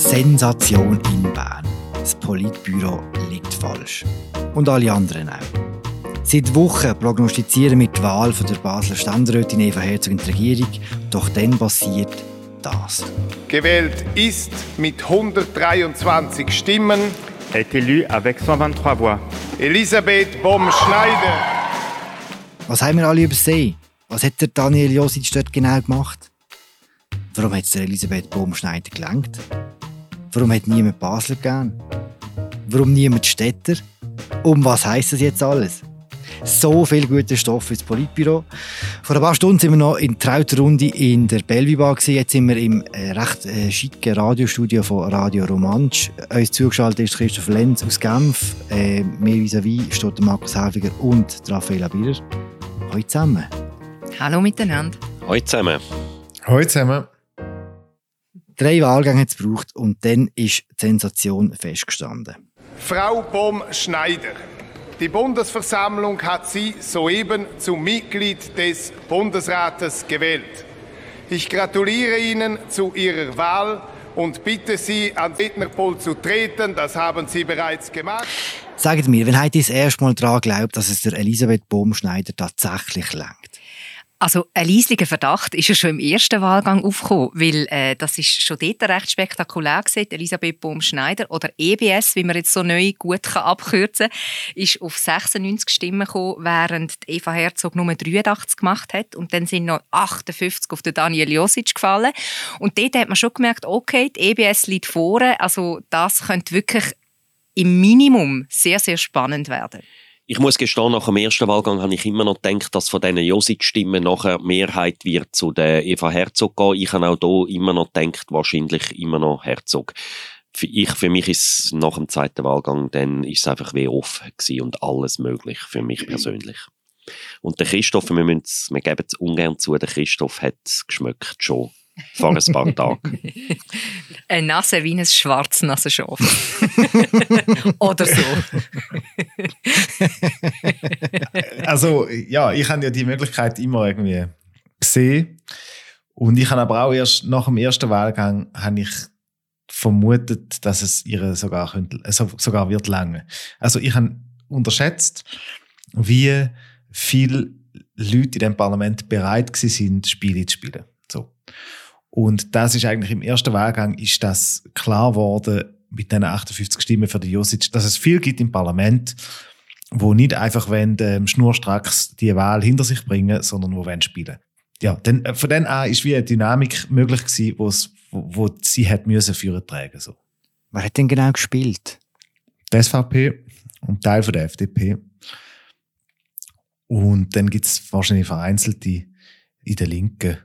Sensation in Bern. Das Politbüro liegt falsch. Und alle anderen auch. Seit Wochen prognostizieren wir die Wahl von der Basler Ständerätin Eva Herzog in die Regierung. Doch dann passiert das. Gewählt ist mit 123 Stimmen est élu avec 123 voix. Elisabeth Bomm-Schneider. Was haben wir alle übersehen? Was hat der Daniel Josic dort genau gemacht? Warum hat es der Elisabeth Bohm-Schneider gelangt? Warum hat niemand Basler gern? Warum niemand Städter? Um was heisst das jetzt alles? So viel guter Stoff ins Politbüro. Vor ein paar Stunden sind wir noch in der Runde in der Bellevue Bar Jetzt sind wir im äh, recht äh, schicken Radiostudio von Radio Romansch. Uns zugeschaltet ist Christoph Lenz aus Genf. Äh, mir vis-à-vis steht Markus Häfiger und Raffaella Bieler. Hallo zusammen. Hallo miteinander. Hallo zusammen. Hallo zusammen. Drei Wahlgänge hat es gebraucht und dann ist die Sensation festgestanden. Frau Bomm-Schneider. Die Bundesversammlung hat Sie soeben zum Mitglied des Bundesrates gewählt. Ich gratuliere Ihnen zu Ihrer Wahl und bitte Sie, ans Rednerpult zu treten. Das haben Sie bereits gemacht. Sagt mir, wenn heute das erste Mal daran glaubt, dass es der Elisabeth Bohm-Schneider tatsächlich langt? Also ein leislicher Verdacht ist ja schon im ersten Wahlgang aufgekommen, weil äh, das ist schon dort recht spektakulär gewesen. Elisabeth Bohm-Schneider oder EBS, wie man jetzt so neu gut kann abkürzen kann, ist auf 96 Stimmen gekommen, während Eva Herzog nur 83 gemacht hat und dann sind noch 58 auf Daniel Josic gefallen und dort hat man schon gemerkt, okay, die EBS liegt vorne, also das könnte wirklich im Minimum sehr, sehr spannend werden. Ich muss gestehen, nach dem ersten Wahlgang habe ich immer noch gedacht, dass von diesen Josic-Stimmen nachher Mehrheit wird zu der Eva Herzog gehen. Ich habe auch hier immer noch gedacht, wahrscheinlich immer noch Herzog. Für, ich, für mich ist nach dem zweiten Wahlgang, dann ist es einfach wie offen und alles möglich für mich persönlich. Und der Christoph, wir, wir geben es ungern zu, der Christoph hat es geschmeckt schon vor ein paar Tagen. Eine Nase wie ein Schwarznassenschaf. Oder so. also, ja, ich habe ja die Möglichkeit immer irgendwie gesehen. Und ich habe aber auch erst nach dem ersten Wahlgang habe ich vermutet, dass es ihr sogar, könnte, sogar wird lange. Also ich habe unterschätzt, wie viele Leute in dem Parlament bereit sind, Spiele zu spielen. Und das ist eigentlich im ersten Wahlgang ist das klar geworden mit den 58 Stimmen für die Josic, dass es viel gibt im Parlament, wo nicht einfach wenn ähm, schnurstracks die Wahl hinter sich bringen, sondern wo wollen spielen. Ja, denn äh, von dann an ist wie eine Dynamik möglich gewesen, wo's, wo, wo sie hat müssen führen tragen so. Wer hat denn genau gespielt? Die SVP und Teil von der FDP. Und dann gibt es wahrscheinlich vereinzelte in der Linken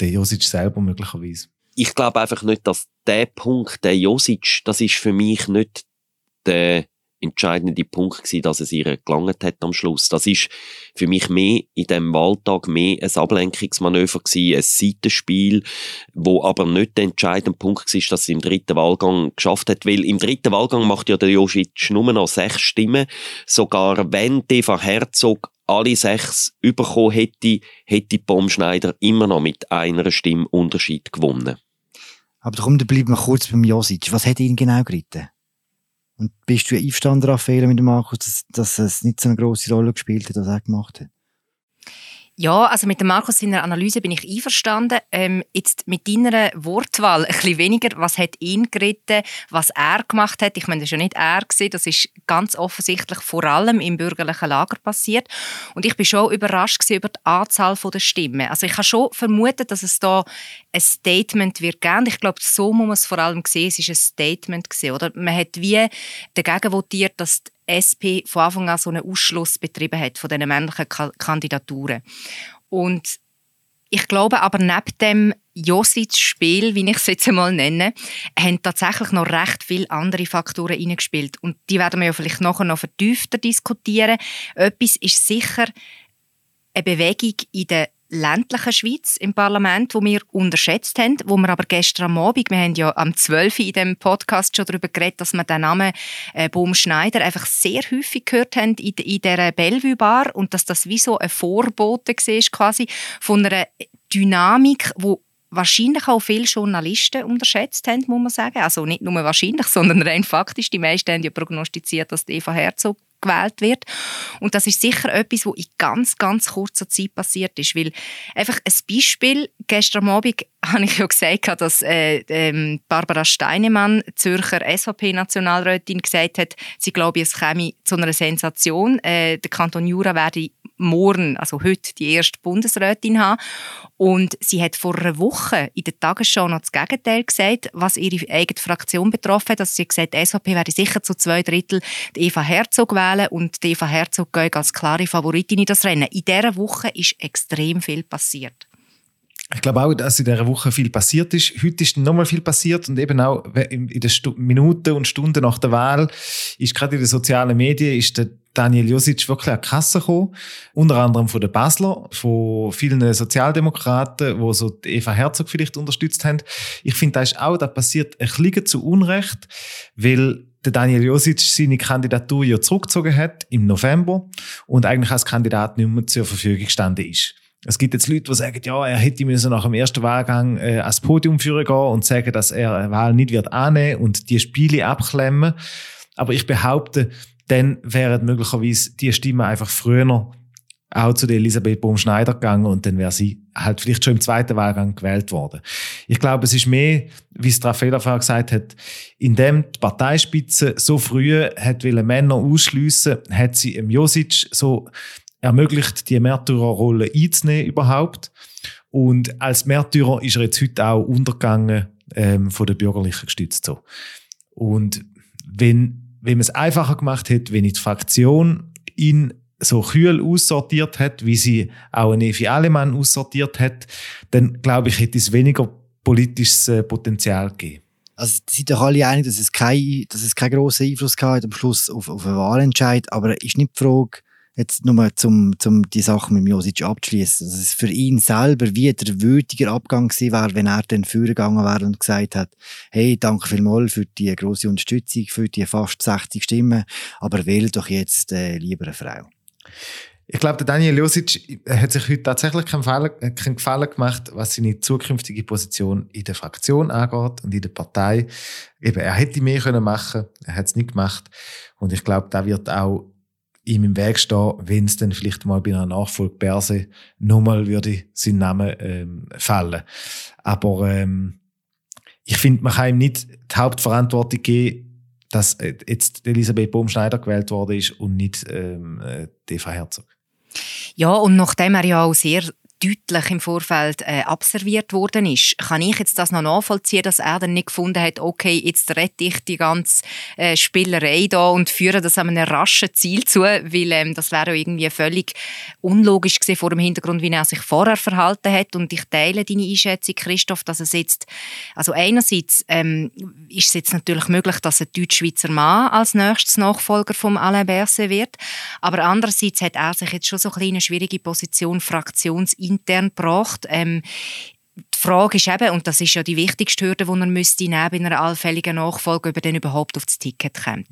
der Josic selber möglicherweise? Ich glaube einfach nicht, dass der Punkt, der Josic, das ist für mich nicht der entscheidende Punkt gewesen, dass es ihr gelangt hat am Schluss. Das ist für mich mehr in dem Wahltag mehr ein Ablenkungsmanöver gewesen, ein Seitenspiel, wo aber nicht der entscheidende Punkt war, dass sie im dritten Wahlgang geschafft hat, weil im dritten Wahlgang macht ja der Josic nur noch sechs Stimmen, sogar wenn Eva Herzog alle sechs bekommen hätte, hätte Baumschneider immer noch mit einer Stimme Unterschied gewonnen. Aber komm, dann bleiben wir kurz beim Josic. Was hat ihn genau geritten? Und bist du einverstanden, Raphael, mit dem Markus, dass, dass es nicht so eine große Rolle gespielt hat, was er gemacht hat? Ja, also mit dem Markus seiner Analyse bin ich einverstanden. Ähm, jetzt mit deiner Wortwahl ein bisschen weniger. Was hat ihn geritten, was er gemacht hat? Ich meine, das ist ja nicht er gewesen, das ist ganz offensichtlich vor allem im bürgerlichen Lager passiert. Und ich bin schon überrascht über die Anzahl der Stimmen. Also ich habe schon vermutet, dass es da ein Statement wird geben. Ich glaube, so muss man es vor allem sehen. Es ist ein Statement gewesen, oder? Man hat wie dagegen votiert, dass die SP von Anfang an so einen Ausschluss betrieben hat von diesen männlichen Kandidaturen. Und ich glaube aber neben dem Josic-Spiel, wie ich es jetzt einmal nenne, haben tatsächlich noch recht viele andere Faktoren hineingespielt. Und die werden wir ja vielleicht nachher noch vertiefter diskutieren. Etwas ist sicher eine Bewegung in der ländlichen Schweiz im Parlament, wo wir unterschätzt haben, wo wir aber gestern am Abend, wir haben ja am 12. in dem Podcast schon darüber geredet, dass wir den Namen äh, Bohm Schneider einfach sehr häufig gehört haben in, in dieser Bellevue Bar und dass das wie so ein Vorbote war quasi von einer Dynamik, wo wahrscheinlich auch viele Journalisten unterschätzt haben, muss man sagen. Also nicht nur wahrscheinlich, sondern rein faktisch. Die meisten haben ja prognostiziert, dass Eva Herzog gewählt wird. Und das ist sicher etwas, was in ganz, ganz kurzer Zeit passiert ist. Weil einfach ein Beispiel, gestern Abend habe ich ja gesagt, dass äh, ähm, Barbara Steinemann, Zürcher SVP-Nationalrätin, gesagt hat, sie glaube, es käme zu einer Sensation. Äh, der Kanton Jura werde morgen, also heute, die erste Bundesrätin haben. Und sie hat vor einer Woche in der Tagesschau noch das Gegenteil gesagt, was ihre eigene Fraktion betroffen hat. Also sie hat gesagt, die SVP werde sicher zu zwei Drittel die Eva Herzog wählen und die Eva Herzog geht als klare Favoritin in das Rennen. In dieser Woche ist extrem viel passiert. Ich glaube auch, dass in dieser Woche viel passiert ist. Heute ist noch mal viel passiert und eben auch in den Minuten und Stunden nach der Wahl ist gerade in den sozialen Medien ist der Daniel Josic wirklich an die Kasse gekommen. Unter anderem von den Basler, von vielen Sozialdemokraten, wo so Eva Herzog vielleicht unterstützt haben. Ich finde, da ist auch, da passiert ein bisschen zu Unrecht, weil der Daniel Josic seine Kandidatur ja zurückgezogen hat im November und eigentlich als Kandidat nicht mehr zur Verfügung gestanden ist. Es gibt jetzt Leute, die sagen, ja, er hätte müssen nach dem ersten Wahlgang äh, ans Podium führen gehen und sagen, dass er eine Wahl nicht wird annehmen und die Spiele abklemmen. Aber ich behaupte, dann wären möglicherweise die Stimmen einfach früher auch zu der Elisabeth Bohm-Schneider gegangen und dann wäre sie halt vielleicht schon im zweiten Wahlgang gewählt worden. Ich glaube, es ist mehr, wie es Raffaella vorher gesagt hat, indem die Parteispitze so früh hat Männer ausschliessen, hat sie im Josic so ermöglicht, die Märtyrerrolle einzunehmen überhaupt. Und als Märtyrer ist er jetzt heute auch untergegangen ähm, von der Bürgerlichen gestützt. So. Und wenn, wenn man es einfacher gemacht hätte, wenn die Fraktion ihn so kühl aussortiert hat, wie sie auch eine Evi Alemann aussortiert hat, dann glaube ich, hätte es weniger politisches äh, Potenzial gegeben. Also, sind doch alle einig, dass es keinen kein grossen Einfluss hat am Schluss auf, auf einen Wahlentscheid. Aber ist nicht die Frage, jetzt nur zum, zum die Sache mit Josic abzuschließen, dass es für ihn selber wie der würdiger Abgang gewesen wäre, wenn er dann vorgegangen wäre und gesagt hat, hey, danke vielmals für die große Unterstützung, für die fast 60 Stimmen, aber wähle doch jetzt äh, lieber eine Frau. Ich glaube, Daniel Josic hat sich heute tatsächlich keinen, Fehler, keinen Gefallen gemacht, was seine zukünftige Position in der Fraktion angeht und in der Partei. Eben, er hätte mehr können machen, er hat es nicht gemacht. Und ich glaube, da wird auch ihm im Weg stehen, wenn es dann vielleicht mal bei einer Nachfolge Berse nochmal würde sein Name ähm, fallen. Aber ähm, ich finde, man kann ihm nicht die Hauptverantwortung geben, dass äh, jetzt Elisabeth Baumschneider gewählt worden ist und nicht ähm, äh, Eva Herzog. Ja, und nachdem er ja auch sehr deutlich im Vorfeld äh, abserviert worden ist. Kann ich jetzt das noch nachvollziehen, dass er dann nicht gefunden hat, okay, jetzt rette ich die ganze äh, Spielerei da und führe das einem raschen Ziel zu, weil ähm, das wäre irgendwie völlig unlogisch gewesen vor dem Hintergrund, wie er sich vorher verhalten hat und ich teile deine Einschätzung, Christoph, dass es jetzt, also einerseits ähm, ist es jetzt natürlich möglich, dass ein Deutsch-Schweizer Mann als nächstes Nachfolger vom Alain Berset wird, aber andererseits hat er sich jetzt schon so eine kleine schwierige Position fraktions intern gebracht. Ähm, die Frage ist eben, und das ist ja die wichtigste Hürde, die er müsste nehmen bei einer allfälligen Nachfolge, ob er dann überhaupt auf das Ticket kommt.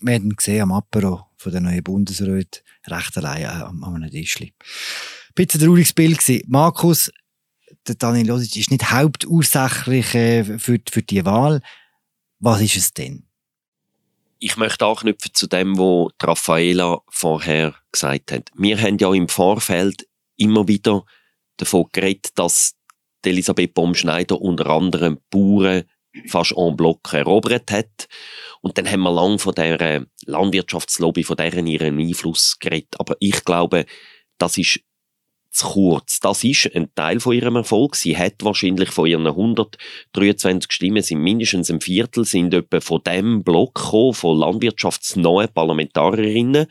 Wir haben gesehen am Apero von der neuen Bundesrat recht allein an einem Tischli. Ein bisschen trauriges Bild gewesen. Markus, der Daniel Josic ist nicht hauptursächlich äh, für, für die Wahl. Was ist es denn? Ich möchte anknüpfen zu dem, was Raffaela vorher gesagt hat. Wir haben ja im Vorfeld immer wieder davon geredet, dass Elisabeth Baumschneider unter anderem Bauern fast en bloc erobert hat. Und dann haben wir lange von der Landwirtschaftslobby, von deren ihren Einfluss geredet. Aber ich glaube, das ist zu kurz. Das ist ein Teil von ihrem Erfolg. Sie hat wahrscheinlich von ihren 123 Stimmen, sind mindestens ein Viertel, sind etwa von dem Block gekommen, von landwirtschaftsnahen Parlamentarierinnen.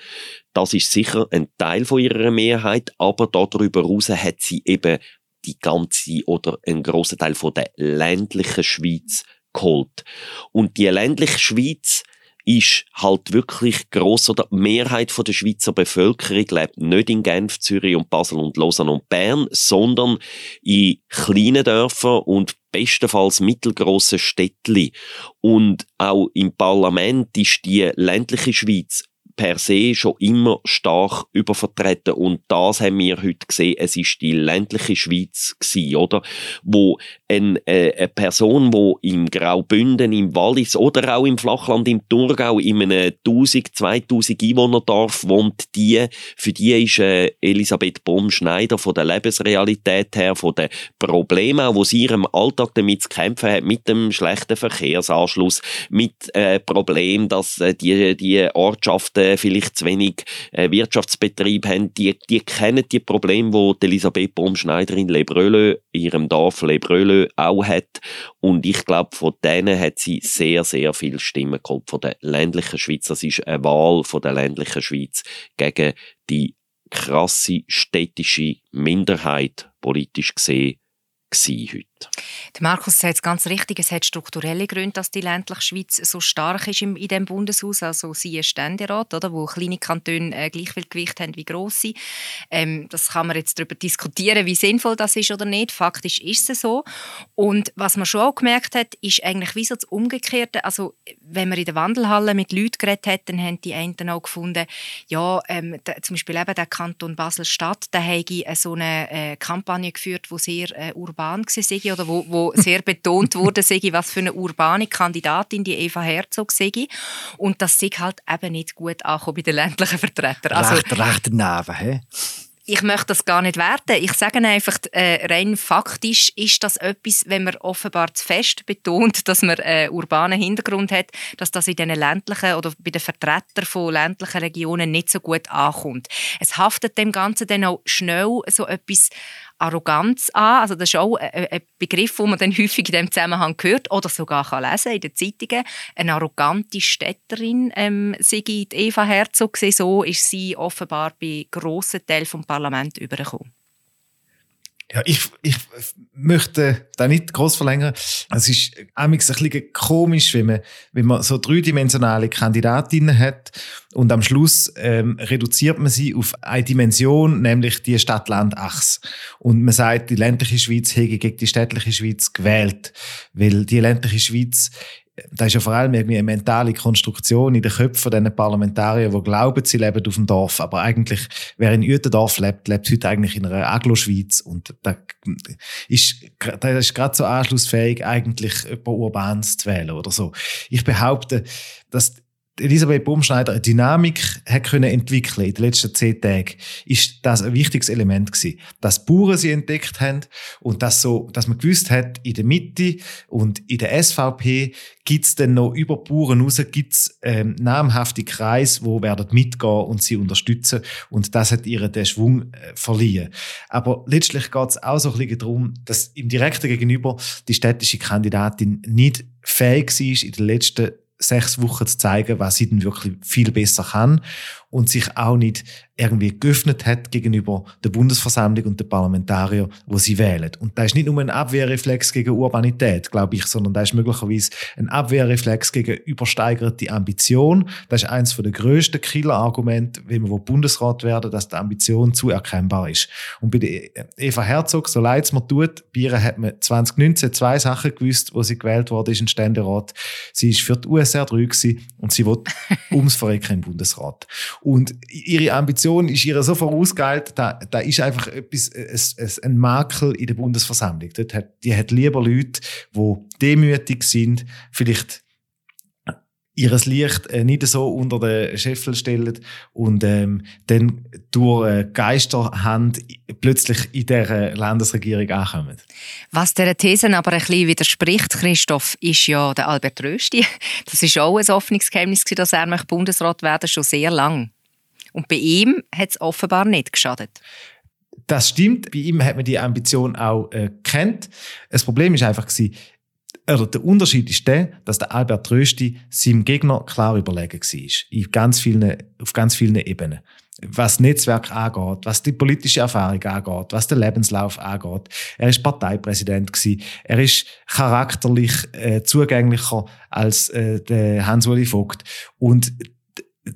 Das ist sicher ein Teil von ihrer Mehrheit, aber darüber hinaus hat sie eben die ganze oder einen grossen Teil von der ländlichen Schweiz geholt. Und die ländliche Schweiz ist halt wirklich gross oder die Mehrheit von der Schweizer Bevölkerung lebt nicht in Genf, Zürich und Basel und Lausanne und Bern, sondern in kleinen Dörfern und bestenfalls mittelgroßen Städtli. Und auch im Parlament ist die ländliche Schweiz per se schon immer stark übervertreten und das haben wir heute gesehen. Es ist die ländliche Schweiz gewesen, oder? Wo ein, äh, eine Person, wo im Graubünden, im Wallis oder auch im Flachland, im Thurgau, in einem 1000, 2000 Einwohnerdorf wohnt, die, für die ist äh, Elisabeth Bohm-Schneider von der Lebensrealität her, von den Problemen, wo sie ihrem Alltag damit zu kämpfen hat, mit dem schlechten Verkehrsanschluss, mit äh, Problem, dass äh, die, die Ortschaften vielleicht zu wenig äh, Wirtschaftsbetrieb haben, die, die kennen die Probleme, die Elisabeth Bohm-Schneider in Lebrölö, ihrem Dorf Lebrölö auch hat. Und ich glaube, von denen hat sie sehr, sehr viele Stimmen geholt, von der ländlichen Schweiz. Das ist eine Wahl von der ländlichen Schweiz gegen die krasse städtische Minderheit, politisch gesehen, heute. Der Markus sagt es ganz richtig, es hat strukturelle Gründe, dass die ländliche Schweiz so stark ist in diesem Bundeshaus, also siehe Ständerat, oder, wo kleine Kantone äh, gleich viel Gewicht haben wie grosse. Ähm, das kann man jetzt darüber diskutieren, wie sinnvoll das ist oder nicht. Faktisch ist es so. Und was man schon auch gemerkt hat, ist eigentlich wie so das Umgekehrte. Also wenn man in der Wandelhalle mit Leuten geredet hat, dann haben die einen auch gefunden, ja, ähm, der, zum Beispiel eben der Kanton Basel-Stadt, der hätte so eine äh, Kampagne geführt, die sehr äh, urban war oder wo, wo sehr betont wurde, sei, was für eine urbane Kandidatin die Eva Herzog sei. Und das sei halt eben nicht gut angekommen bei den ländlichen Vertretern. Also, recht, recht daneben, hä? ich möchte das gar nicht werten. Ich sage einfach, äh, rein faktisch ist das etwas, wenn man offenbar zu fest betont, dass man einen urbanen Hintergrund hat, dass das in den ländlichen oder bei den Vertretern von ländlichen Regionen nicht so gut ankommt. Es haftet dem Ganzen dann auch schnell so etwas Arroganz an. Also das ist auch ein Begriff, den man dann häufig in diesem Zusammenhang hört oder sogar kann lesen in den Zeitungen. Eine arrogante Städterin ähm, sei Eva Herzog. So ist sie offenbar bei grossen Teilen des Parlaments übergekommen. Ja, ich, ich möchte da nicht groß verlängern. Es ist ein bisschen komisch, wenn man, wenn man so dreidimensionale Kandidatinnen hat und am Schluss ähm, reduziert man sie auf eine Dimension, nämlich die Stadt-Land-Achse. Und man sagt, die ländliche Schweiz hätte gegen die städtliche Schweiz gewählt, weil die ländliche Schweiz da ist ja vor allem irgendwie eine mentale Konstruktion in den Köpfen dieser Parlamentarier, die glauben, sie leben auf dem Dorf. Aber eigentlich, wer in Uetendorf lebt, lebt heute eigentlich in einer Aglo-Schweiz. Und da ist, da ist gerade so anschlussfähig, eigentlich über Urbans zu wählen oder so. Ich behaupte, dass Elisabeth Baumschneider eine Dynamik hat können entwickeln in den letzten zehn Tagen, ist das ein wichtiges Element gewesen. Dass Bauern sie entdeckt haben und dass so, dass man gewusst hat, in der Mitte und in der SVP gibt's dann noch über Bauern raus, gibt's ähm, namhafte Kreise, wo werden mitgehen und sie unterstützen und das hat ihr den Schwung äh, verliehen. Aber letztlich geht's auch so ein bisschen darum, dass im direkten Gegenüber die städtische Kandidatin nicht fähig war, in den letzten sechs Wochen zu zeigen, was sie denn wirklich viel besser kann und sich auch nicht irgendwie geöffnet hat gegenüber der Bundesversammlung und den Parlamentariern, wo sie wählen. Und da ist nicht nur ein Abwehrreflex gegen Urbanität, glaube ich, sondern da ist möglicherweise ein Abwehrreflex gegen übersteigerte Ambition. Das ist eines der grössten Killerargumente, wenn wir Bundesrat werden, dass die Ambition zu erkennbar ist. Und bei der Eva Herzog, so leid es mir tut, bei ihr hat man 2019 zwei Sachen gewusst, wo sie gewählt wurde, ist ein Ständerat. Sie ist für die USR 3 gewesen und sie will ums Verrecken im Bundesrat. Und ihre Ambition ist ihr so vorausgeeilt, da, da ist einfach etwas, ein, ein Makel in der Bundesversammlung. Dort hat, die hat lieber Leute, die demütig sind, vielleicht ihres Licht äh, nicht so unter den Scheffel stellen und ähm, dann durch äh, Geisterhand plötzlich in der Landesregierung ankommen. Was dieser These aber ein bisschen widerspricht, Christoph, ist ja der Albert Rösti. Das ist auch ein offenes Geheimnis, dass er Bundesrat werden schon sehr lang. Und bei ihm hat es offenbar nicht geschadet. Das stimmt. Bei ihm hat man die Ambition auch äh, kennt. Das Problem ist einfach gewesen, oder der Unterschied ist der, dass der Albert Rösti seinem Gegner klar überlegen war. In ganz vielen, auf ganz vielen Ebenen. Was Netzwerk angeht, was die politische Erfahrung angeht, was den Lebenslauf angeht. Er ist Parteipräsident gewesen. Er ist charakterlich äh, zugänglicher als äh, der Hans-Uli Vogt. Und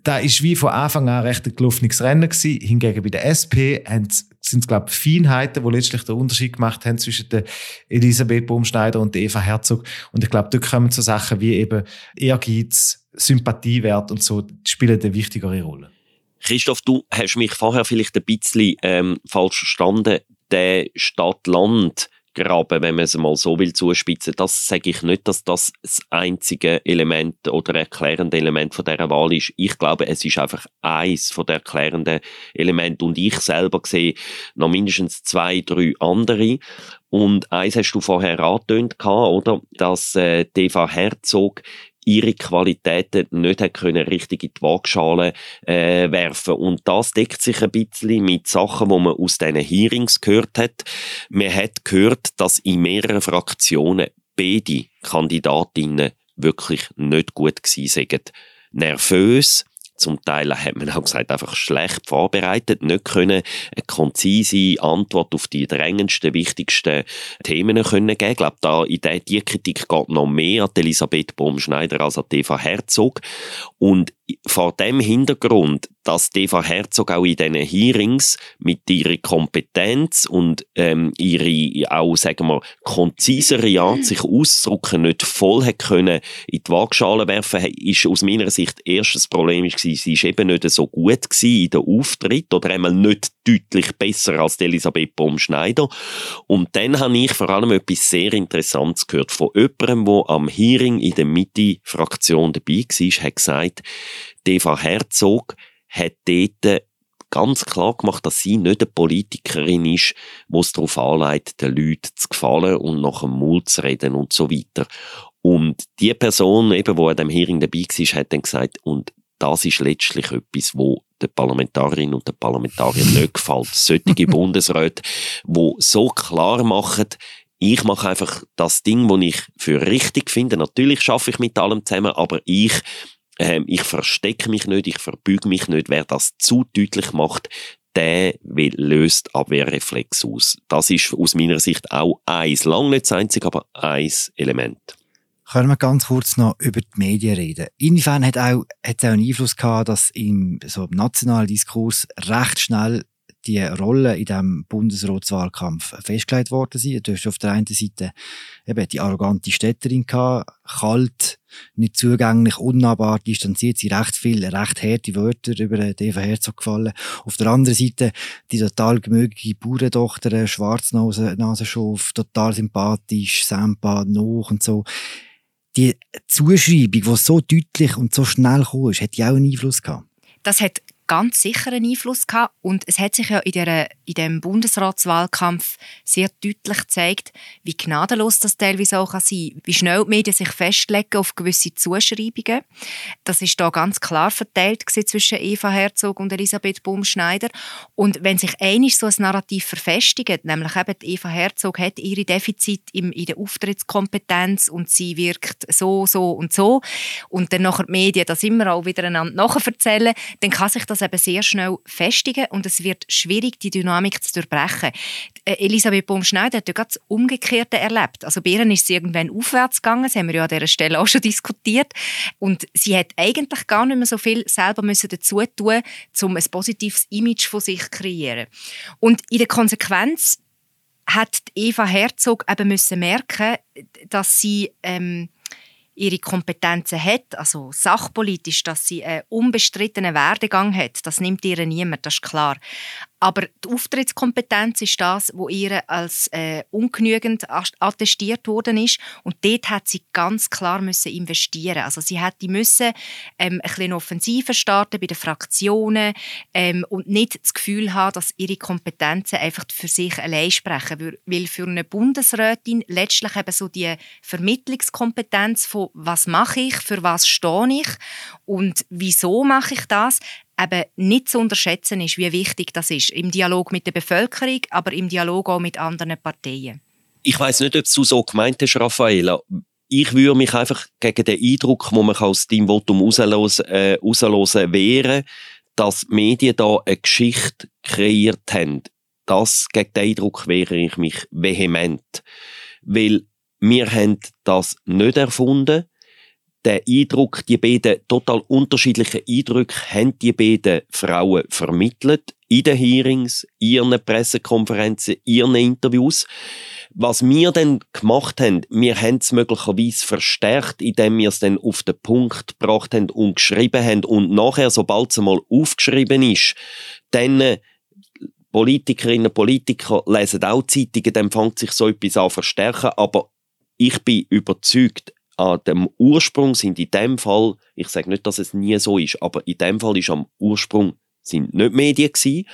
da ist wie von Anfang an recht ein gelaufenes Rennen gewesen. Hingegen bei der SP sind es, glaube ich, Feinheiten, die letztlich den Unterschied gemacht haben zwischen der Elisabeth Baumschneider und der Eva Herzog. Und ich glaube, dort kommen so Sachen wie eben Ehrgeiz, Sympathiewert und so, spielen eine wichtigere Rolle. Christoph, du hast mich vorher vielleicht ein bisschen ähm, falsch verstanden. Der Stadt-Land graben, wenn man es mal so will zuspitzen. Das sage ich nicht, dass das das einzige Element oder erklärende Element von dieser Wahl ist. Ich glaube, es ist einfach eins von der erklärenden Elementen und ich selber sehe noch mindestens zwei, drei andere. Und eins hast du vorher angetönt, oder? Dass äh, Eva Herzog ihre Qualitäten nicht hat können richtig in die Waagschale äh, werfen und das deckt sich ein bisschen mit Sachen, wo man aus diesen Hearings gehört hat. Man hat gehört, dass in mehreren Fraktionen beide Kandidatinnen wirklich nicht gut gewesen sind. Nervös, zum Teil hat man auch gesagt, einfach schlecht vorbereitet, nicht können eine konzise Antwort auf die drängendsten, wichtigsten Themen können geben. Ich glaube, da, in der, die Kritik geht noch mehr an Elisabeth Baumschneider als an Eva Herzog. Und vor dem Hintergrund, dass Eva Herzog auch in diesen Hearings mit ihrer Kompetenz und ähm, ihre auch, sagen wir, konzisere Art, sich auszudrücken, nicht voll hat können in die Waagschale werfen, ist aus meiner Sicht erstes Problem ist, sie ist eben nicht so gut in der Auftritt oder einmal nicht deutlich besser als Elisabeth Baumschneider. Und dann habe ich vor allem etwas sehr Interessantes gehört von jemandem, der am Hearing in der Mitte-Fraktion dabei war, hat gesagt, Eva Herzog hat dort ganz klar gemacht, dass sie nicht eine Politikerin ist, die es darauf anleitet, den Leuten zu gefallen und nach dem Mund zu reden und so weiter. Und die Person, eben, die an dem Hearing dabei war, hat dann gesagt, und das ist letztlich etwas, wo den Parlamentarierinnen und den Parlamentariern nicht gefällt. Solche Bundesräte, die so klar machen, ich mache einfach das Ding, das ich für richtig finde. Natürlich schaffe ich mit allem zusammen, aber ich ähm, ich verstecke mich nicht, ich verbüge mich nicht. Wer das zu deutlich macht, der löst Abwehrreflex aus. Das ist aus meiner Sicht auch eins, lang nicht das einzige, aber eins Element. Können wir ganz kurz noch über die Medien reden? Inwiefern hat, auch, auch einen Einfluss gehabt, dass im, so im nationalen Diskurs recht schnell die Rolle in diesem Bundesratswahlkampf festgelegt worden sind. Du hast auf der einen Seite eben die arrogante Städterin gehabt, kalt, nicht zugänglich, unnahbar, distanziert, sie recht viel, recht harte Wörter über Eva Herzog gefallen. Auf der anderen Seite die total gemögliche Bauerntochter, Schwarznasenschauf, total sympathisch, Sampa, noch und so. Die Zuschreibung, die so deutlich und so schnell kam, hat die auch einen Einfluss gehabt? Das hat ganz sicher einen Einfluss gehabt. Und es hat sich ja in, der, in dem Bundesratswahlkampf sehr deutlich gezeigt, wie gnadenlos das teilweise auch sein kann. Wie schnell die Medien sich festlegen auf gewisse Zuschreibungen. Das ist da ganz klar verteilt zwischen Eva Herzog und Elisabeth Baumschneider. Und wenn sich einig so ein Narrativ verfestigt, nämlich eben Eva Herzog hat ihre Defizite in der Auftrittskompetenz und sie wirkt so, so und so und dann nachher die Medien das immer auch wieder einander nachverzählen, dann kann sich das das eben sehr schnell festigen und es wird schwierig, die Dynamik zu durchbrechen. Äh, Elisabeth Baumschneider hat ja gerade das Umgekehrte erlebt. Also bei ihr ist es irgendwann aufwärts gegangen, das haben wir ja an dieser Stelle auch schon diskutiert. Und sie hat eigentlich gar nicht mehr so viel selber müssen dazu tun, um ein positives Image von sich zu kreieren. Und in der Konsequenz hat Eva Herzog eben müssen merken, dass sie ähm, ihre Kompetenzen hat, also sachpolitisch, dass sie einen unbestrittenen Werdegang hat, das nimmt ihr niemand, das ist klar. Aber die Auftrittskompetenz ist das, wo ihr als äh, ungenügend attestiert worden ist. Und dort hat sie ganz klar müssen investieren. Also sie hätte müssen ähm, ein bisschen offensiver starten bei den Fraktionen ähm, und nicht das Gefühl haben, dass ihre Kompetenzen einfach für sich allein sprechen. Weil für eine Bundesrätin letztlich eben so die Vermittlungskompetenz von was mache ich, für was stehe ich und wieso mache ich das, eben nicht zu unterschätzen ist, wie wichtig das ist. Im Dialog mit der Bevölkerung, aber im Dialog auch mit anderen Parteien. Ich weiß nicht, ob du so gemeint hast, Raffaella. Ich würde mich einfach gegen den Eindruck, den man aus deinem Votum rauslösen, äh, rauslösen wehren, dass die Medien da eine Geschichte kreiert haben. Das, gegen den Eindruck wehre ich mich vehement. Weil wir haben das nicht erfunden der Eindruck, die beiden total unterschiedlichen Eindrücke haben die beiden Frauen vermittelt in den Hearings, in ihren Pressekonferenzen, ihren Interviews. Was wir dann gemacht haben, wir haben es möglicherweise verstärkt, indem wir es dann auf den Punkt gebracht haben und geschrieben haben und nachher, sobald es einmal aufgeschrieben ist, dann äh, Politikerinnen und Politiker lesen auch Zeitungen, dann fängt sich so etwas an verstärken, aber ich bin überzeugt, an dem Ursprung sind in dem Fall, ich sage nicht, dass es nie so ist, aber in dem Fall ist am Ursprung sind nicht Medien gewesen.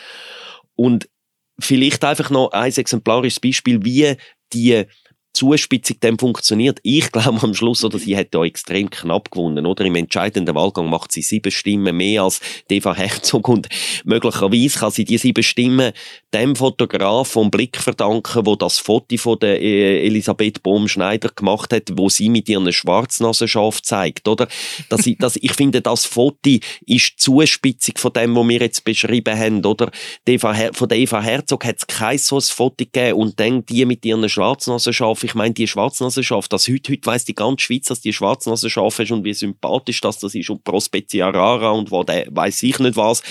Und vielleicht einfach noch ein exemplarisches Beispiel, wie die Zuspitzung dem funktioniert. Ich glaube am Schluss, oder sie hat da extrem knapp gewonnen, oder? Im entscheidenden Wahlgang macht sie sieben Stimmen mehr als Eva Herzog und möglicherweise kann sie die sieben Stimmen dem Fotograf vom Blick verdanken, wo das Foto von der äh, Elisabeth Bohm-Schneider gemacht hat, wo sie mit ihren Schwarznasenschaf zeigt, oder? Das, das, ich finde, das Foto ist Zuspitzung von dem, was wir jetzt beschrieben haben, oder? Von Eva Herzog hat es kein so ein Foto gegeben und dann die mit ihren Schwarznasenschaf ich meine, die Schwarznasenschaft, das heute, heute weiss die ganze Schweiz, dass die Schwarznasenschaft ist und wie sympathisch das, das ist und Prospezia rara und wo der weiß ich nicht was.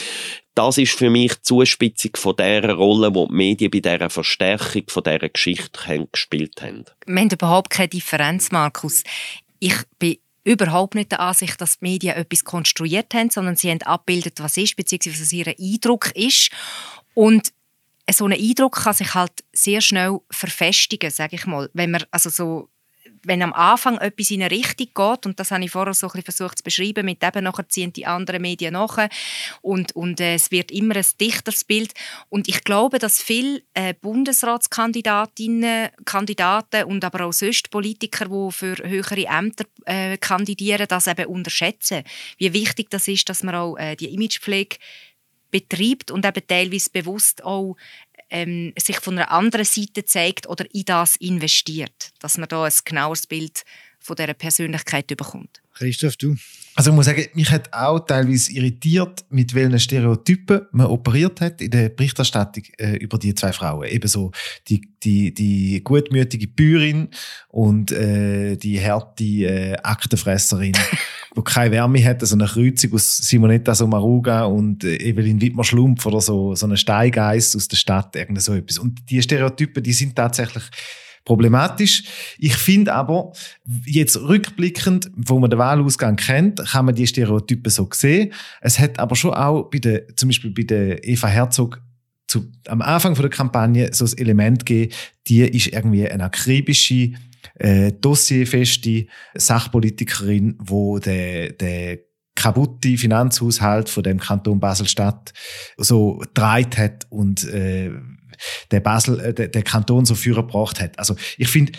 Das ist für mich die Zuspitzung von der Rolle, die die Medien bei dieser Verstärkung von dieser Geschichte gespielt haben. Wir haben überhaupt keine Differenz, Markus. Ich bin überhaupt nicht der Ansicht, dass die Medien etwas konstruiert haben, sondern sie haben abgebildet, was ist, beziehungsweise was ihr Eindruck ist. Und so ein Eindruck kann sich halt sehr schnell verfestigen, sage ich mal. Wenn man also so wenn am Anfang etwas in eine Richtung geht, und das habe ich vorher so ein bisschen versucht zu beschreiben, mit eben nachher ziehen die anderen Medien nach und, und äh, es wird immer ein dichteres Bild. Und ich glaube, dass viele äh, Bundesratskandidatinnen, Kandidaten und aber auch sonst Politiker, die für höhere Ämter äh, kandidieren, das eben unterschätzen. Wie wichtig das ist, dass man auch äh, die Imagepflege betreibt und eben teilweise bewusst auch ähm, sich von einer anderen Seite zeigt oder in das investiert, dass man da ein genaueres Bild von dieser Persönlichkeit bekommt. Christoph, du? Also ich muss sagen, mich hat auch teilweise irritiert, mit welchen Stereotypen man operiert hat in der Berichterstattung äh, über die zwei Frauen. Ebenso die, die, die gutmütige Bäuerin und äh, die harte äh, Aktenfresserin, die keine Wärme hat, also eine Kreuzung aus Simonetta Sommaruga und äh, Evelyn Wittmer-Schlumpf oder so, so eine Steigeist aus der Stadt, irgend so etwas. Und die Stereotypen, die sind tatsächlich problematisch. Ich finde aber, jetzt rückblickend, wo man den Wahlausgang kennt, kann man die Stereotypen so sehen. Es hat aber schon auch bei der, zum Beispiel bei der Eva Herzog zu, am Anfang von der Kampagne so ein Element gegeben, die ist irgendwie eine akribische, äh, dossierfeste Sachpolitikerin, wo der, der kaputte Finanzhaushalt von dem Kanton Basel-Stadt so dreit hat und äh, der Basel, äh, der, der Kanton so gebracht hat. Also ich finde,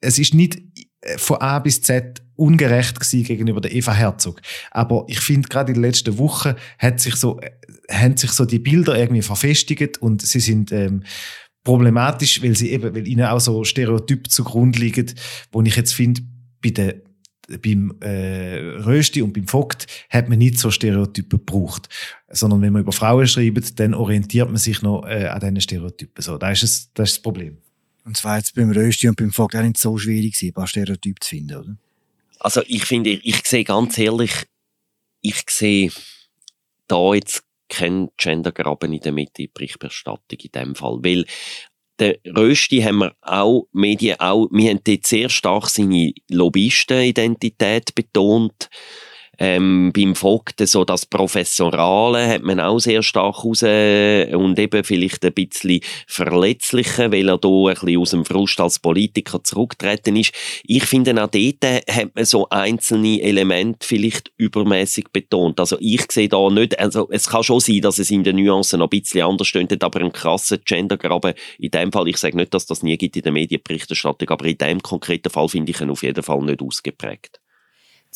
es ist nicht äh, von A bis Z ungerecht gewesen gegenüber der Eva Herzog. Aber ich finde, gerade in den letzten Wochen hat sich so, äh, haben sich so die Bilder irgendwie verfestigt und sie sind ähm, problematisch, weil sie eben, weil ihnen auch so Stereotype zugrunde liegen, wo ich jetzt finde, bei der beim äh, Rösti und beim Vogt hat man nicht so Stereotypen gebraucht. Sondern wenn man über Frauen schreibt, dann orientiert man sich noch äh, an diesen Stereotypen. So, das, ist es, das ist das Problem. Und zwar jetzt beim Rösti und beim Vogt auch nicht so schwierig ein paar Stereotypen zu finden, oder? Also ich finde, ich sehe ganz ehrlich, ich sehe da jetzt keinen Gendergraben in der Mitte-Berichterstattung in dem Fall. Weil der Rösti haben wir auch, Medien auch, wir haben dort sehr stark seine Lobbyistenidentität betont ähm, beim Vogt so das Professorale hat man auch sehr stark raus und eben vielleicht ein bisschen verletzlicher, weil er da ein bisschen aus dem Frust als Politiker zurückgetreten ist. Ich finde auch dort hat man so einzelne Elemente vielleicht übermäßig betont. Also ich sehe da nicht, also es kann schon sein, dass es in den Nuancen noch ein bisschen anders steht, aber ein krasser Gendergraben in dem Fall, ich sage nicht, dass das nie gibt in der Medienberichterstattung, aber in dem konkreten Fall finde ich ihn auf jeden Fall nicht ausgeprägt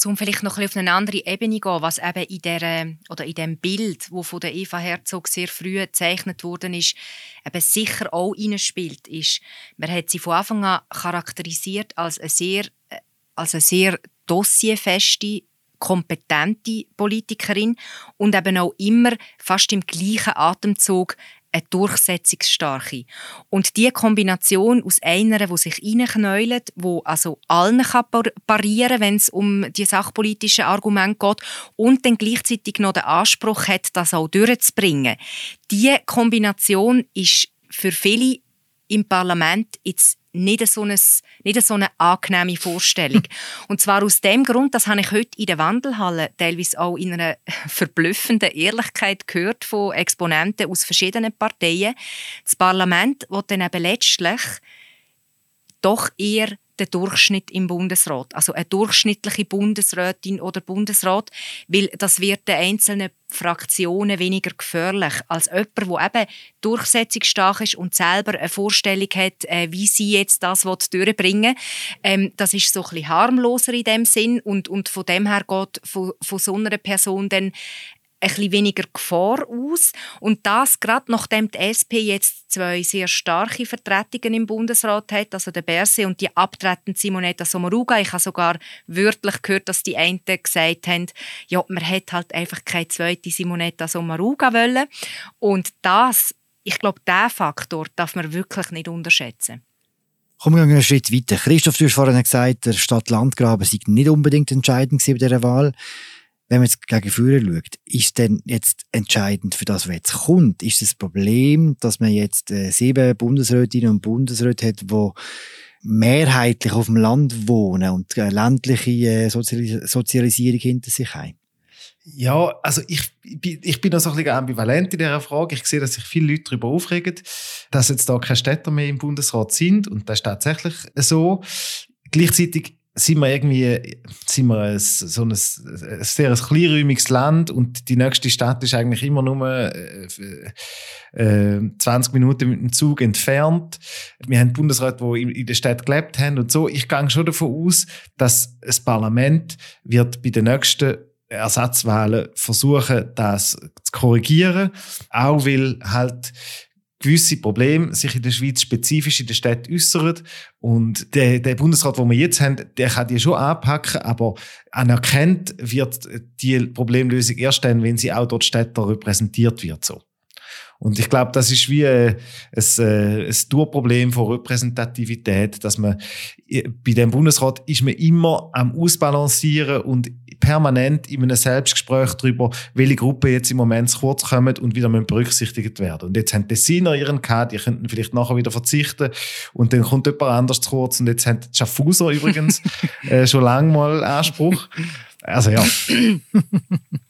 um vielleicht noch ein auf eine andere Ebene zu gehen, was eben in, der, oder in dem Bild, wo von der Eva Herzog sehr früh gezeichnet worden ist, eben sicher auch spielt, ist, man hat sie von Anfang an charakterisiert als eine sehr, als eine sehr dossierfeste, kompetente Politikerin und eben auch immer fast im gleichen Atemzug eine durchsetzungsstarke. Und die Kombination aus einer, die sich reinknäult, wo also allen kann parieren wenn es um die sachpolitischen Argumente geht, und dann gleichzeitig noch den Anspruch hat, das auch durchzubringen. Die Kombination ist für viele im Parlament jetzt nicht so, eine, nicht so eine angenehme Vorstellung. Und zwar aus dem Grund, das habe ich heute in der Wandelhalle teilweise auch in einer verblüffenden Ehrlichkeit gehört von Exponenten aus verschiedenen Parteien. Das Parlament wird dann eben letztlich doch eher der Durchschnitt im Bundesrat, also eine durchschnittliche Bundesrätin oder Bundesrat, weil das wird den einzelnen Fraktionen weniger gefährlich als jemand, der eben durchsetzungsstark ist und selber eine Vorstellung hat, äh, wie sie jetzt das durchbringen ähm, Das ist so ein bisschen harmloser in dem Sinn und, und von dem her geht von, von so einer Person dann ein bisschen weniger Gefahr aus. Und das gerade nachdem die SP jetzt zwei sehr starke Vertretungen im Bundesrat hat, also der Berse und die abtretende Simonetta Sommaruga. Ich habe sogar wörtlich gehört, dass die einen gesagt haben, ja, man hätte halt einfach keine zweite Simonetta Sommaruga wollen. Und das, ich glaube, diesen Faktor darf man wirklich nicht unterschätzen. Kommen wir einen Schritt weiter. Christoph, du hast vorhin gesagt, der Stadt-Landgraben sei nicht unbedingt entscheidend bei dieser Wahl wenn man jetzt gegen Führer schaut, ist denn jetzt entscheidend für das, was jetzt kommt? Ist das Problem, dass man jetzt äh, sieben Bundesrätinnen und Bundesräte hat, die mehrheitlich auf dem Land wohnen und äh, ländliche Sozialis Sozialisierung hinter sich haben? Ja, also ich, ich bin noch so ein bisschen ambivalent in dieser Frage. Ich sehe, dass sich viele Leute darüber aufregen, dass jetzt da keine Städte mehr im Bundesrat sind. Und das ist tatsächlich so. Gleichzeitig sind wir irgendwie sind wir ein, so ein, ein sehr ein kleinräumiges Land und die nächste Stadt ist eigentlich immer nur äh, äh, 20 Minuten mit dem Zug entfernt. Wir haben Bundesräte, die in der Stadt gelebt haben und so. Ich gehe schon davon aus, dass das Parlament wird bei den nächsten Ersatzwahlen versuchen, das zu korrigieren. Auch weil halt gewisse Probleme sich in der Schweiz spezifisch in der Stadt äußern. Und der, der Bundesrat, den wir jetzt haben, der kann die schon anpacken, aber anerkannt wird die Problemlösung erst dann, wenn sie auch dort Städter repräsentiert wird. So. Und ich glaube, das ist wie ein, ein, äh, ein Durproblem von Repräsentativität, dass man bei dem Bundesrat ist man immer am Ausbalancieren und permanent in einem Selbstgespräch darüber, welche Gruppen jetzt im Moment zu kurz kommen und wieder berücksichtigt werden. Und jetzt haben die Tessiner ihren gehabt, die könnten vielleicht nachher wieder verzichten und dann kommt jemand anders zu kurz und jetzt haben die Schaffhauser übrigens äh, schon lange mal Anspruch. Also ja.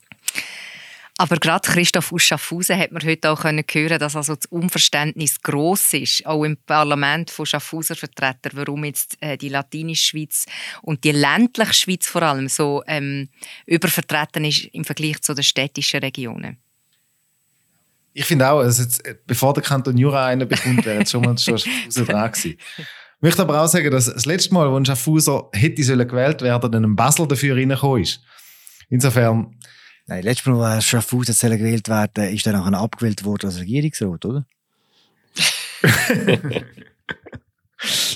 Aber gerade Christoph aus Schaffhausen hat man heute auch hören dass also das Unverständnis groß ist, auch im Parlament von Schaffhauser Vertretern, warum jetzt äh, die latinische Schweiz und die ländliche Schweiz vor allem so ähm, übervertreten ist im Vergleich zu den städtischen Regionen. Ich finde auch, also jetzt, bevor der Kanton Jura einen bekommt, wäre jetzt schon mal Schaffhausen dran gewesen. Ich möchte aber auch sagen, dass das letzte Mal, als Schaffhauser hätte gewählt werden, dann ein Basel dafür reingekommen ist. Insofern Nein, letztes Mal, als Schaffhausen gewählt werden ist dann nachher abgewählt worden als Regierungsrat, oder?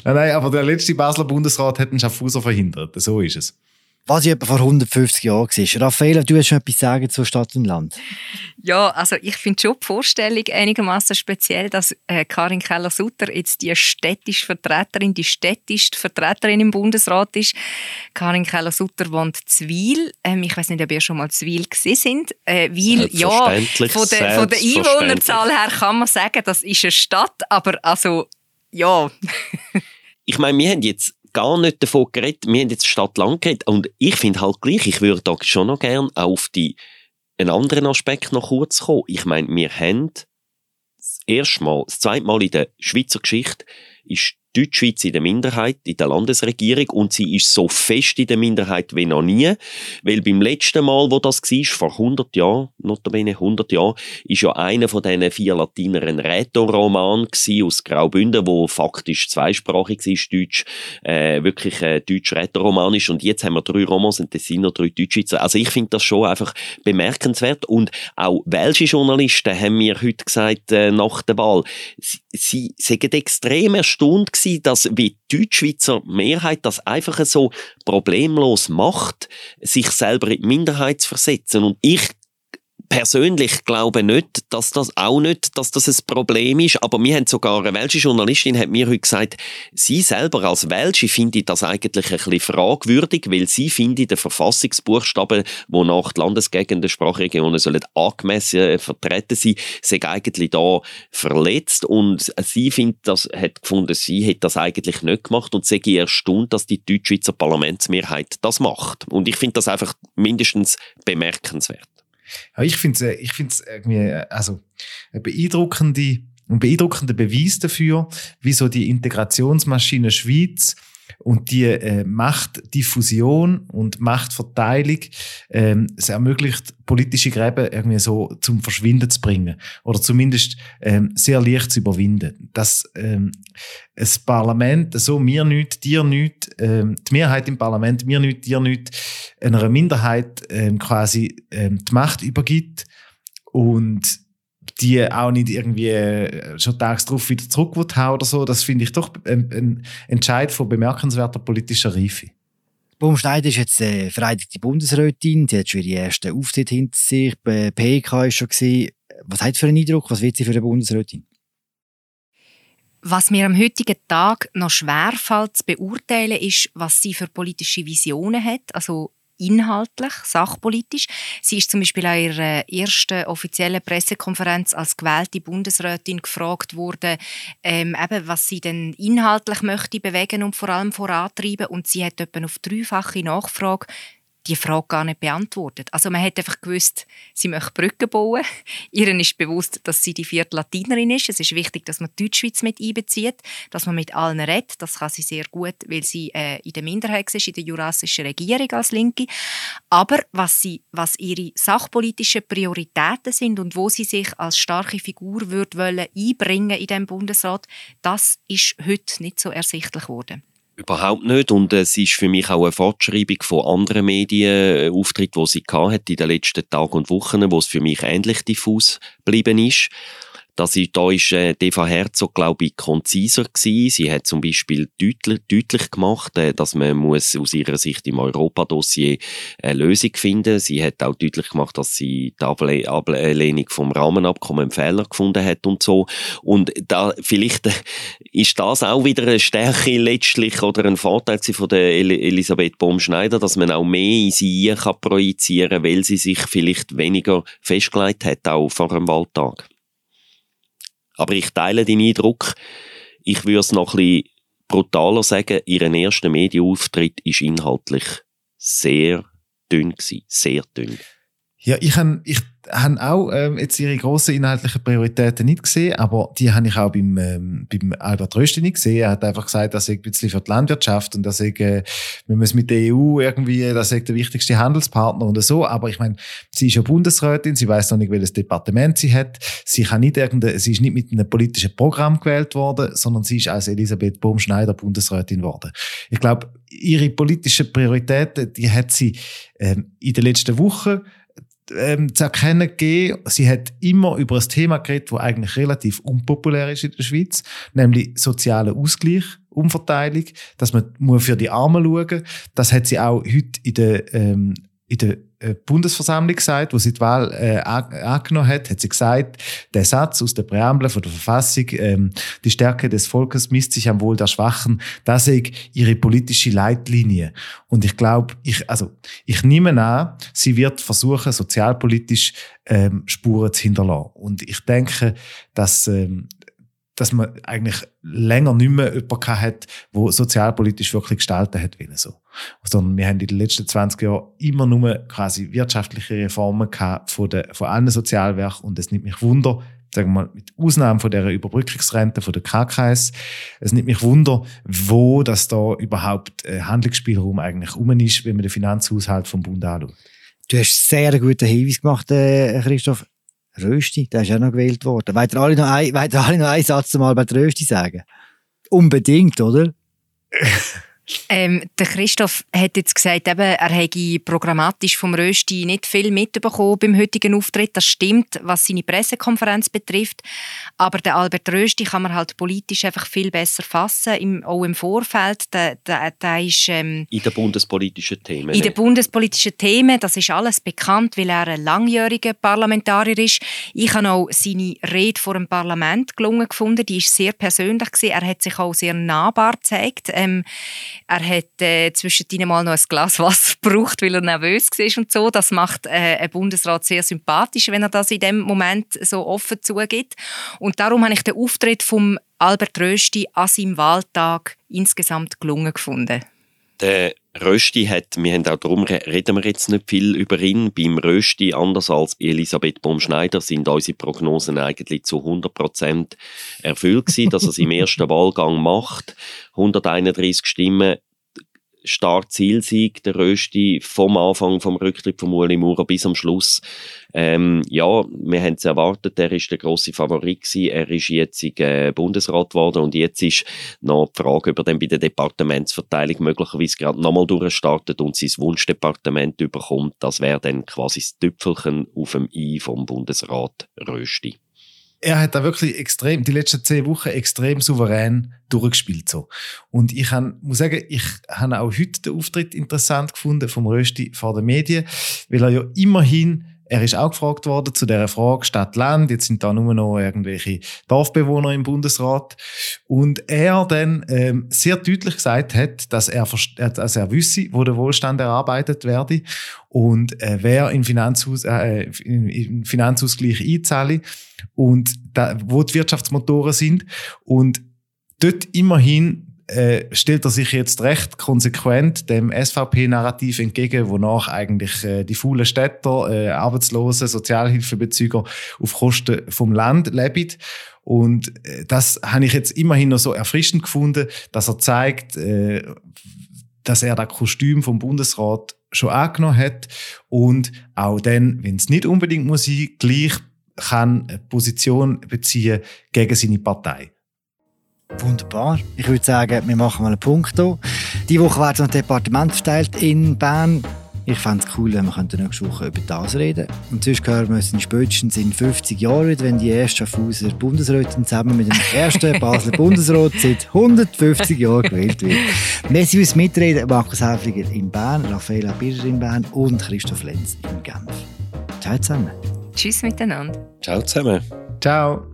nein, nein, aber der letzte Basler Bundesrat hat den Schaffhauser verhindert. So ist es was ich etwa vor 150 Jahren war. Raffaella, du hast schon etwas sagen zu Stadt und Land. Ja, also ich finde schon die Vorstellung einigermaßen speziell, dass äh, Karin Keller-Sutter jetzt die städtische Vertreterin, die städtischste Vertreterin im Bundesrat ist. Karin Keller-Sutter wohnt Zwil. Ähm, ich weiß nicht, ob ihr schon mal Zwil gesehen sind. Äh, weil, ja, von der, von der Einwohnerzahl her kann man sagen, das ist eine Stadt, aber also, ja. ich meine, wir haben jetzt gar nicht davon geredet. Wir haben jetzt Stadt-Land geredet. Und ich finde halt gleich, ich würde da schon noch gerne auf die, einen anderen Aspekt noch kurz kommen. Ich meine, wir haben das erste Mal, das zweite Mal in der Schweizer Geschichte ist Deutschschweiz in der Minderheit in der Landesregierung und sie ist so fest in der Minderheit wie noch nie, weil beim letzten Mal, wo das war, vor 100 Jahren, notabene 100 Jahren, ist ja einer von diesen vier Latiner ein Rätoroman aus Graubünden, wo faktisch zweisprachig ist, Deutsch, äh, wirklich äh, Deutsch-Rätoroman ist und jetzt haben wir drei Romans und das sind noch drei Deutschschweizer. Also ich finde das schon einfach bemerkenswert und auch welsche Journalisten haben mir heute gesagt, äh, nach der Wahl, sie, sie sind extrem erstaunt gewesen, gewesen, dass wie die Deutschschweizer Mehrheit das einfach so problemlos macht, sich selber in die Minderheit zu versetzen. Und ich persönlich glaube nicht, dass das auch nicht, dass das ein Problem ist, aber mir haben sogar eine welsche Journalistin hat mir heute gesagt, sie selber als Welsche findet das eigentlich ein bisschen fragwürdig, weil sie findet den Verfassungsbuchstaben, wonach die landesgegenden Sprachregionen sollen angemessen äh, vertreten sein, sei eigentlich da verletzt und sie findet das, hat gefunden, sie hätte das eigentlich nicht gemacht und sei erstaunt, dass die Deutschschweizer Parlamentsmehrheit das macht. Und ich finde das einfach mindestens bemerkenswert. Ja, ich finde es ich find's irgendwie also eine beeindruckende, ein beeindruckender Beweis dafür, wie so die Integrationsmaschine Schweiz und die äh, Machtdiffusion und Machtverteilung ähm, es ermöglicht, politische Gräben irgendwie so zum Verschwinden zu bringen oder zumindest ähm, sehr leicht zu überwinden. Dass ähm, das Parlament, so mir nicht, dir nicht, ähm, die Mehrheit im Parlament, mir nicht, dir nicht, einer Minderheit ähm, quasi ähm, die Macht übergibt und die auch nicht irgendwie äh, schon tags drauf wieder zurück haben oder so. Das finde ich doch ein, ein Entscheid von bemerkenswerter politischer Reife. Baumschneider ist jetzt äh, vereidigte Bundesrätin. Sie hat schon ihre ersten Auftritt hinter sich. Bei PK war schon. Gewesen. Was hat für einen Eindruck? Was wird sie für eine Bundesrätin? Was mir am heutigen Tag noch schwerfällt zu beurteilen, ist, was sie für politische Visionen hat. Also inhaltlich, sachpolitisch. Sie ist zum Beispiel an ihrer ersten offiziellen Pressekonferenz als gewählte Bundesrätin gefragt worden, ähm, eben, was sie denn inhaltlich möchte bewegen und vor allem vorantreiben. Und sie hat etwa auf dreifache Nachfrage die Frage gar nicht beantwortet. Also man hat einfach gewusst, sie möchte Brücken bauen. Ihren ist bewusst, dass sie die vierte Latinerin ist. Es ist wichtig, dass man die Deutschschweiz mit einbezieht, dass man mit allen redet. Das kann sie sehr gut, weil sie äh, in der Minderheit ist, in der jurassischen Regierung als Linke. Aber was, sie, was ihre sachpolitischen Prioritäten sind und wo sie sich als starke Figur würde wollen einbringen in dem Bundesrat, das ist heute nicht so ersichtlich geworden. Überhaupt nicht. Und es ist für mich auch eine Fortschreibung von anderen Medienauftritten, die sie hat in den letzten Tagen und Wochen, wo es für mich ähnlich diffus geblieben ist. Das ist, da ist äh, Eva Herzog, glaube ich, konziser gewesen. Sie hat zum Beispiel deutlich, deutlich gemacht, äh, dass man muss aus ihrer Sicht im Europadossier eine Lösung finden. Sie hat auch deutlich gemacht, dass sie die Able Ablehnung vom Rahmenabkommen einen Fehler gefunden hat und so. Und da vielleicht äh, ist das auch wieder eine Stärke letztlich oder ein Vorteil von der El Elisabeth Baumschneider, dass man auch mehr in sie kann weil sie sich vielleicht weniger festgelegt hat, auch vor einem Wahltag. Aber ich teile den Eindruck, ich würde es noch ein bisschen brutaler sagen, ihren ersten Medienauftritt ist inhaltlich sehr dünn gewesen, sehr dünn. Ja, ich habe ich haben auch ähm, jetzt ihre grossen inhaltlichen Prioritäten nicht gesehen, aber die habe ich auch beim, ähm, beim Albert Rösti nicht gesehen. Er hat einfach gesagt, dass er ein bisschen für die Landwirtschaft und dass er, äh, wir müssen mit der EU irgendwie, dass er der wichtigste Handelspartner und so. Aber ich meine, sie ist ja Bundesrätin, sie weiß noch nicht, welches Departement sie hat. Sie kann nicht irgendein, sie ist nicht mit einem politischen Programm gewählt worden, sondern sie ist als Elisabeth Bohm-Schneider Bundesrätin worden. Ich glaube, ihre politischen Prioritäten, die hat sie ähm, in den letzten Wochen ähm, zu erkennen gegeben, sie hat immer über ein Thema geredet, das eigentlich relativ unpopulär ist in der Schweiz, nämlich sozialer Ausgleich, Umverteilung, dass man für die Armen schauen muss. Das hat sie auch heute in der, ähm, in der Bundesversammlung gesagt, wo sie die Wahl äh, angenommen hat, hat sie gesagt, der Satz aus der Präambel von der Verfassung, ähm, die Stärke des Volkes misst sich am Wohl der Schwachen, das ist ihre politische Leitlinie. Und ich glaube, ich, also, ich nehme an, sie wird versuchen, sozialpolitisch ähm, Spuren zu hinterlassen. Und ich denke, dass ähm, dass man eigentlich länger nicht mehr jemanden hat, der sozialpolitisch wirklich gestalten hat wollen. So. Sondern wir haben in den letzten 20 Jahren immer nur quasi wirtschaftliche Reformen gehabt von, der, von allen Sozialwerken und es nimmt mich Wunder, sagen wir mal, mit Ausnahme von der Überbrückungsrente von der KKS, es nimmt mich Wunder, wo das da überhaupt äh, Handlungsspielraum eigentlich um ist, wenn man den Finanzhaushalt vom Bund anschaut. Du hast sehr guten Hinweis gemacht, äh, Christoph. Rösti, der ist auch noch gewählt worden. Wollt ihr alle noch, ein, wollt ihr alle noch einen Satz mal bei Rösti sagen? Unbedingt, oder? Ähm, der Christoph hat jetzt gesagt, eben, er hätte programmatisch vom Rösti nicht viel mitbekommen beim heutigen Auftritt. Das stimmt, was seine Pressekonferenz betrifft. Aber der Albert Rösti kann man halt politisch einfach viel besser fassen, im, auch im Vorfeld. Der, der, der ist, ähm, in den bundespolitischen Themen. In den bundespolitischen Themen, das ist alles bekannt, weil er ein langjähriger Parlamentarier ist. Ich habe auch seine Rede vor dem Parlament gelungen gefunden. Die ist sehr persönlich gewesen. Er hat sich auch sehr nahbar gezeigt. Ähm, er hat äh, zwischendrin mal noch ein Glas Wasser gebraucht, weil er nervös war und so. Das macht äh, ein Bundesrat sehr sympathisch, wenn er das in dem Moment so offen zugibt. Und darum habe ich den Auftritt vom Albert Rösti an seinem Wahltag insgesamt gelungen gefunden. Der Rösti hat, wir haben auch darum reden wir jetzt nicht viel über ihn. Beim Rösti, anders als Elisabeth Baumschneider, sind unsere Prognosen eigentlich zu 100% erfüllt gewesen, dass er es im ersten Wahlgang macht. 131 Stimmen Start-Zielsieg, der Rösti, vom Anfang vom Rücktritt von Ueli Maurer bis am Schluss. Ähm, ja, wir haben es erwartet, er ist der grosse Favorit gewesen. Er ist jetzt äh, Bundesrat geworden und jetzt ist noch die Frage, ob er dann bei der Departementsverteilung möglicherweise gerade nochmal durchstartet und sein Wunschdepartement überkommt. Das wäre dann quasi das Tüpfelchen auf dem I vom Bundesrat Rösti er hat da wirklich extrem, die letzten zehn Wochen extrem souverän durchgespielt. So. Und ich han, muss sagen, ich habe auch heute den Auftritt interessant gefunden vom Rösti vor den Medien, weil er ja immerhin er ist auch gefragt worden zu der Frage Stadt-Land. Jetzt sind da nur noch irgendwelche Dorfbewohner im Bundesrat. Und er dann ähm, sehr deutlich gesagt hat, dass er, dass er wisse, wo der Wohlstand erarbeitet werde und äh, wer in Finanzhaus, äh, in Finanzausgleich einzahle und da, wo die Wirtschaftsmotoren sind. Und dort immerhin äh, stellt er sich jetzt recht konsequent dem SVP-Narrativ entgegen, wonach eigentlich äh, die faulen Städter, äh, Arbeitslose, Sozialhilfebezüger auf Kosten vom Land leben. Und äh, das habe ich jetzt immerhin noch so erfrischend gefunden, dass er zeigt, äh, dass er das Kostüm vom Bundesrat schon angenommen hat und auch dann, wenn es nicht unbedingt muss gleich kann Position beziehen gegen seine Partei. Wunderbar. Ich würde sagen, wir machen mal einen Punkt hier. Diese Woche wird noch ein Departement verteilt in Bern. Ich fände es cool, wenn wir nächste Woche über das reden Und sonst hören wir uns in spätestens in 50 Jahren wenn die erste Schaffhauser Bundesrätin zusammen mit dem ersten Basler Bundesrat seit 150 Jahren gewählt wird. Merci fürs Mitreden, Markus Häfliger in Bern, Raffaella Birger in Bern und Christoph Lenz in Genf. Ciao zusammen. Tschüss miteinander. Ciao zusammen. Ciao.